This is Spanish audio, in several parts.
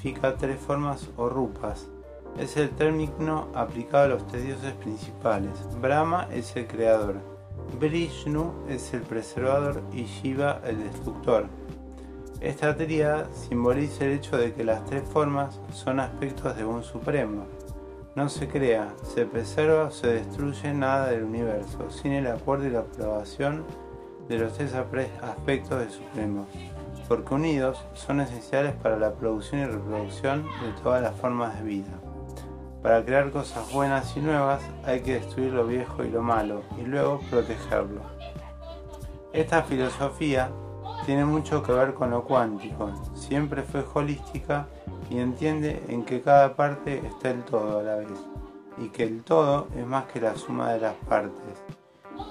significa tres formas o rupas. Es el término aplicado a los tres dioses principales. Brahma es el creador, Vishnu es el preservador y Shiva el destructor. Esta tríada simboliza el hecho de que las tres formas son aspectos de un supremo. No se crea, se preserva o se destruye nada del universo sin el acuerdo y la aprobación de los tres aspectos del supremo, porque unidos son esenciales para la producción y reproducción de todas las formas de vida. Para crear cosas buenas y nuevas hay que destruir lo viejo y lo malo y luego protegerlo. Esta filosofía tiene mucho que ver con lo cuántico, siempre fue holística y entiende en que cada parte está el todo a la vez y que el todo es más que la suma de las partes.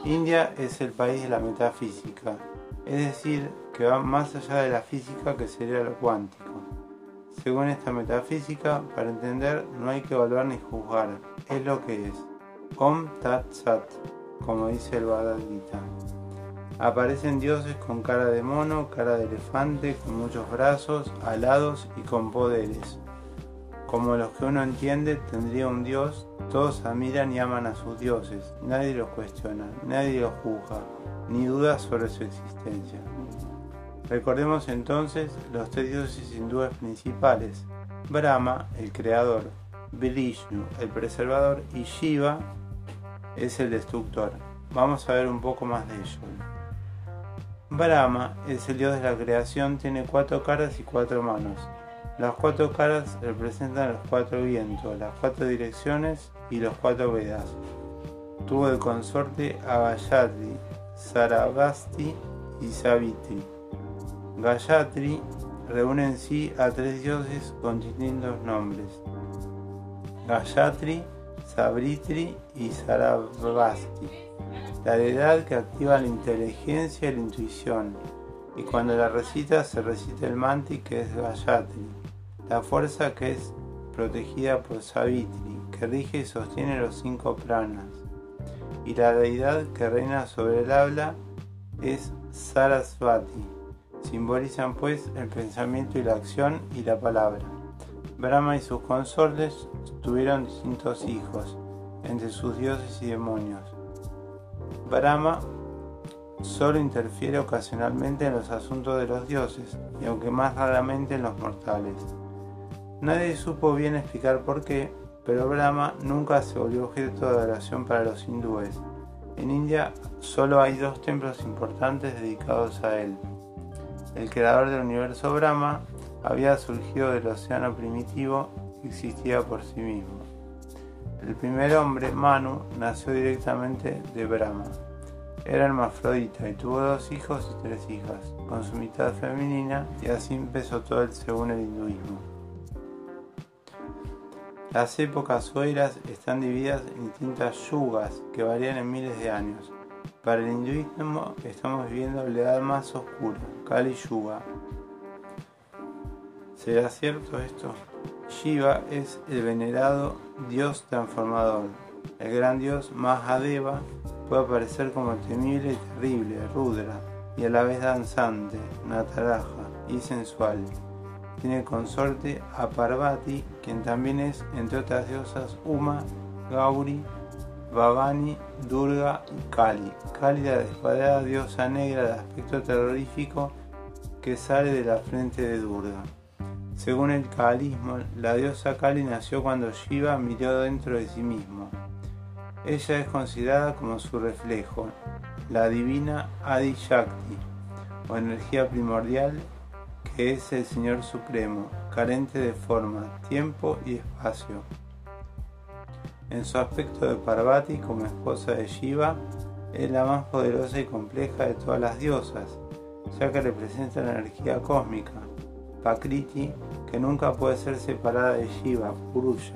India es el país de la metafísica, es decir, que va más allá de la física que sería lo cuántico. Según esta metafísica, para entender no hay que evaluar ni juzgar, es lo que es. Om Tat Sat, como dice el Bhagavad Gita. Aparecen dioses con cara de mono, cara de elefante, con muchos brazos, alados y con poderes. Como los que uno entiende, tendría un dios, todos admiran y aman a sus dioses, nadie los cuestiona, nadie los juzga, ni duda sobre su existencia. Recordemos entonces los tres dioses hindúes principales, Brahma, el creador, Vishnu, el preservador, y Shiva es el destructor. Vamos a ver un poco más de ello. Brahma es el dios de la creación, tiene cuatro caras y cuatro manos. Las cuatro caras representan los cuatro vientos, las cuatro direcciones y los cuatro Vedas. Tuvo de consorte a Sarabasti y Savitri. Gayatri reúne en sí a tres dioses con distintos nombres. Gayatri, Sabritri y Sarabasti. La deidad que activa la inteligencia y la intuición. Y cuando la recita se recita el manti que es Gayatri. La fuerza que es protegida por Savitri, que rige y sostiene los cinco pranas. Y la deidad que reina sobre el habla es Sarasvati Simbolizan pues el pensamiento y la acción y la palabra. Brahma y sus consortes tuvieron distintos hijos entre sus dioses y demonios. Brahma solo interfiere ocasionalmente en los asuntos de los dioses y aunque más raramente en los mortales. Nadie supo bien explicar por qué, pero Brahma nunca se volvió objeto de adoración para los hindúes. En India solo hay dos templos importantes dedicados a él el creador del universo Brahma, había surgido del océano primitivo y existía por sí mismo. El primer hombre, Manu, nació directamente de Brahma. Era hermafrodita y tuvo dos hijos y tres hijas, con su mitad femenina, y así empezó todo el según el hinduismo. Las épocas o eras están divididas en distintas yugas que varían en miles de años. Para el hinduismo estamos viviendo la edad más oscura, Kali Yuga. ¿Será cierto esto? Shiva es el venerado dios transformador. El gran dios Mahadeva puede aparecer como temible y terrible, Rudra, y a la vez danzante, Nataraja y sensual. Tiene consorte a Parvati, quien también es, entre otras diosas, Uma, Gauri, Bhavani, Durga y Kali. Kali, la despadeada diosa negra de aspecto terrorífico que sale de la frente de Durga. Según el Kalismo, la diosa Kali nació cuando Shiva miró dentro de sí mismo. Ella es considerada como su reflejo, la divina Adi Shakti, o energía primordial que es el Señor Supremo, carente de forma, tiempo y espacio. En su aspecto de Parvati como esposa de Shiva, es la más poderosa y compleja de todas las diosas, ya que representa la energía cósmica, Pakriti, que nunca puede ser separada de Shiva, Purusha.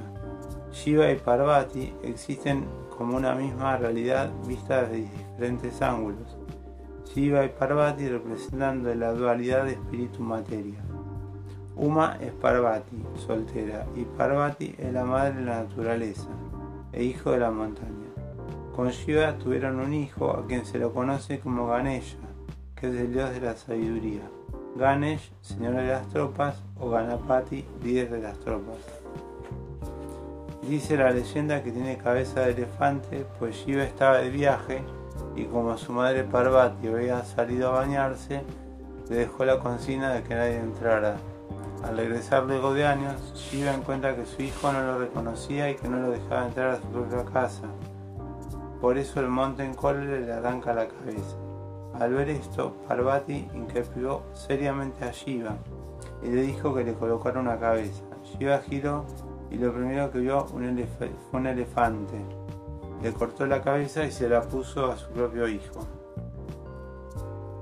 Shiva y Parvati existen como una misma realidad vista desde diferentes ángulos. Shiva y Parvati representan la dualidad de espíritu-materia. Uma es Parvati, soltera, y Parvati es la madre de la naturaleza e hijo de la montaña. Con Shiva tuvieron un hijo a quien se lo conoce como Ganesha, que es el dios de la sabiduría. Ganesh, señor de las tropas, o Ganapati, líder de las tropas. Dice la leyenda que tiene cabeza de elefante, pues Shiva estaba de viaje y como su madre Parvati había salido a bañarse, le dejó la consigna de que nadie entrara. Al regresar luego de años, Shiva encuentra que su hijo no lo reconocía y que no lo dejaba entrar a su propia casa. Por eso el monte en cólera le arranca la cabeza. Al ver esto, Parvati increpó seriamente a Shiva y le dijo que le colocara una cabeza. Shiva giró y lo primero que vio fue un elefante. Le cortó la cabeza y se la puso a su propio hijo.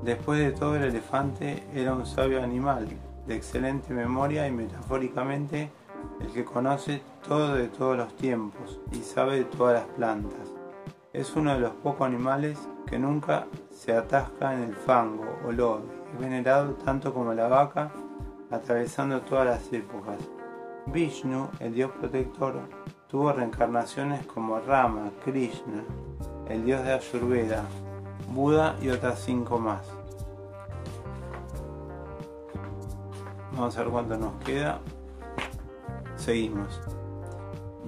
Después de todo, el elefante era un sabio animal, de excelente memoria y metafóricamente el que conoce todo de todos los tiempos y sabe de todas las plantas. Es uno de los pocos animales que nunca se atasca en el fango o lodo, es venerado tanto como la vaca, atravesando todas las épocas. Vishnu, el dios protector, tuvo reencarnaciones como Rama, Krishna, el dios de Ayurveda, Buda y otras cinco más. Vamos a ver cuánto nos queda. Seguimos.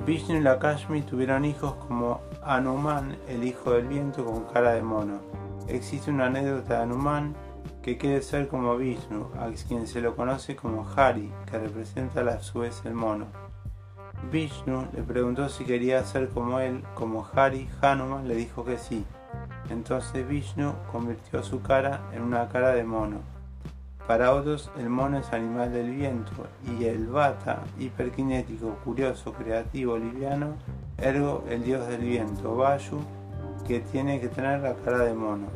Vishnu y Lakashmi tuvieron hijos como Anuman, el hijo del viento con cara de mono. Existe una anécdota de Hanuman que quiere ser como Vishnu, a quien se lo conoce como Hari, que representa a su vez el mono. Vishnu le preguntó si quería ser como él, como Hari, Hanuman le dijo que sí. Entonces Vishnu convirtió su cara en una cara de mono. Para otros, el mono es animal del viento y el Vata, hiperkinético, curioso, creativo, liviano, ergo el dios del viento, Vayu, que tiene que tener la cara de mono.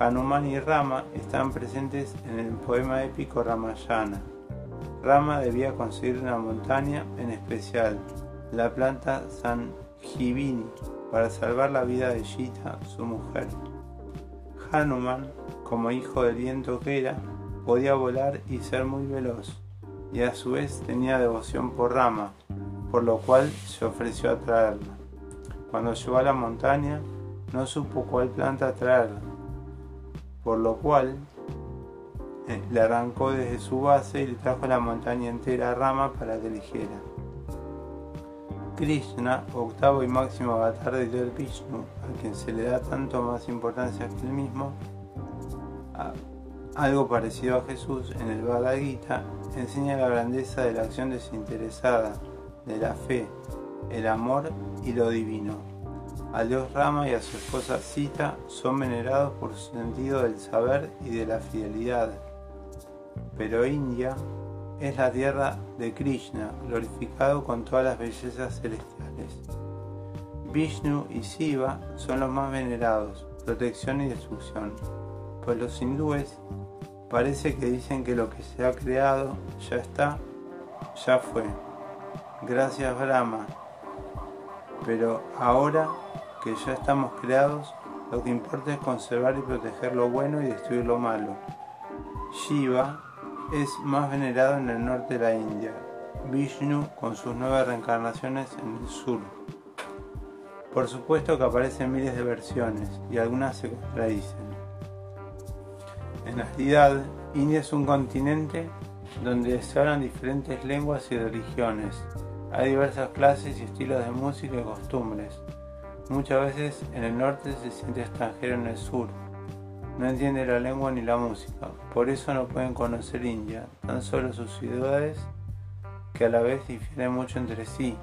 Hanuman y Rama están presentes en el poema épico Ramayana. Rama debía conseguir una montaña, en especial la planta Sanjivini, para salvar la vida de Shita, su mujer. Hanuman, como hijo del viento que era, podía volar y ser muy veloz, y a su vez tenía devoción por Rama, por lo cual se ofreció a traerla. Cuando llegó a la montaña, no supo cuál planta traer, por lo cual eh, le arrancó desde su base y le trajo la montaña entera rama para que eligiera. Krishna, octavo y máximo avatar de Dios Vishnu, a quien se le da tanto más importancia que él mismo, algo parecido a Jesús en el Bhagavad Gita, enseña la grandeza de la acción desinteresada, de la fe, el amor y lo divino. Al dios Rama y a su esposa Sita son venerados por su sentido del saber y de la fidelidad. Pero India es la tierra de Krishna, glorificado con todas las bellezas celestiales. Vishnu y Shiva son los más venerados, protección y destrucción, pues los hindúes parece que dicen que lo que se ha creado ya está, ya fue. Gracias Brahma. Pero ahora que ya estamos creados, lo que importa es conservar y proteger lo bueno y destruir lo malo. Shiva es más venerado en el norte de la India, Vishnu con sus nueve reencarnaciones en el sur. Por supuesto que aparecen miles de versiones y algunas se contradicen. En realidad, India es un continente donde se hablan diferentes lenguas y religiones. Hay diversas clases y estilos de música y costumbres. Muchas veces en el norte se siente extranjero en el sur. No entiende la lengua ni la música. Por eso no pueden conocer India, tan solo sus ciudades que a la vez difieren mucho entre sí.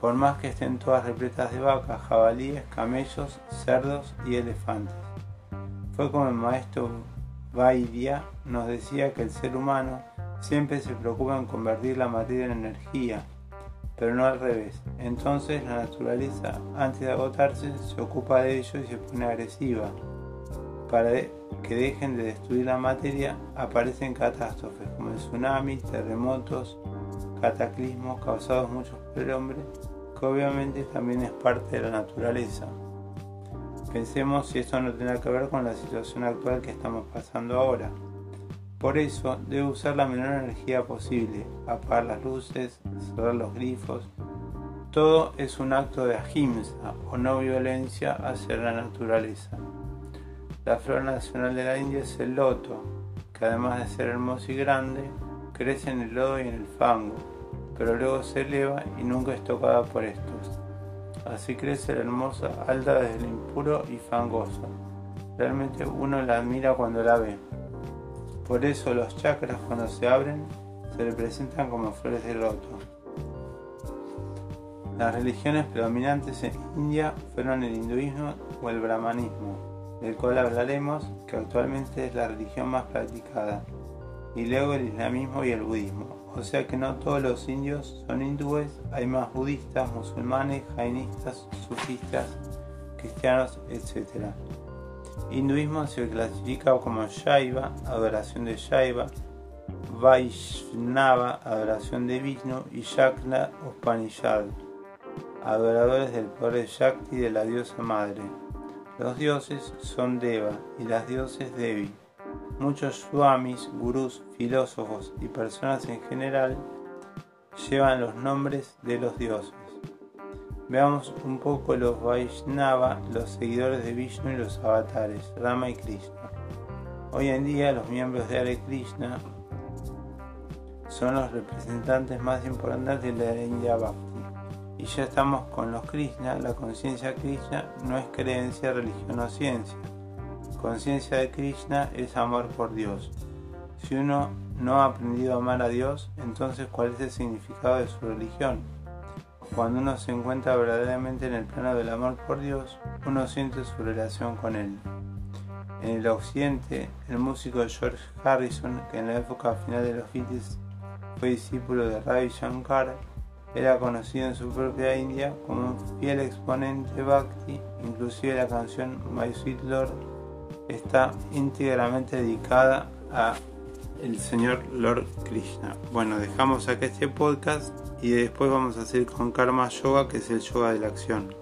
Por más que estén todas repletas de vacas, jabalíes, camellos, cerdos y elefantes. Fue como el maestro Vaidya nos decía que el ser humano siempre se preocupa en convertir la materia en energía pero no al revés. Entonces la naturaleza, antes de agotarse, se ocupa de ello y se pone agresiva. Para que dejen de destruir la materia, aparecen catástrofes como el tsunami, terremotos, cataclismos causados muchos por el hombre, que obviamente también es parte de la naturaleza. Pensemos si esto no tiene que ver con la situación actual que estamos pasando ahora. Por eso debe usar la menor energía posible, apagar las luces, cerrar los grifos. Todo es un acto de ahimsa o no violencia hacia la naturaleza. La flor nacional de la India es el loto, que además de ser hermoso y grande, crece en el lodo y en el fango, pero luego se eleva y nunca es tocada por estos. Así crece la hermosa alta desde el impuro y fangoso. Realmente uno la admira cuando la ve. Por eso los chakras cuando se abren se representan como flores de loto. Las religiones predominantes en India fueron el hinduismo o el brahmanismo, del cual hablaremos, que actualmente es la religión más practicada, y luego el islamismo y el budismo. O sea que no todos los indios son hindúes, hay más budistas, musulmanes, jainistas, sufistas, cristianos, etc. Hinduismo se clasifica como Shaiva, adoración de Shaiva, Vaishnava, adoración de Vishnu y Shakla Upanishad, adoradores del poder de Shakti de la diosa madre. Los dioses son Deva y las dioses Devi. Muchos swamis, gurús, filósofos y personas en general llevan los nombres de los dioses. Veamos un poco los Vaishnava, los seguidores de Vishnu y los avatares, Rama y Krishna. Hoy en día los miembros de Hare Krishna son los representantes más importantes de la India Bhakti. Y ya estamos con los Krishna, la conciencia Krishna no es creencia, religión o ciencia. Conciencia de Krishna es amor por Dios. Si uno no ha aprendido a amar a Dios, entonces ¿cuál es el significado de su religión? Cuando uno se encuentra verdaderamente en el plano del amor por Dios, uno siente su relación con Él. En el occidente, el músico George Harrison, que en la época final de los Beatles fue discípulo de Ravi Shankar, era conocido en su propia India como un fiel exponente bhakti, inclusive la canción My Sweet Lord está íntegramente dedicada a el señor Lord Krishna. Bueno, dejamos acá este podcast y después vamos a seguir con Karma Yoga, que es el yoga de la acción.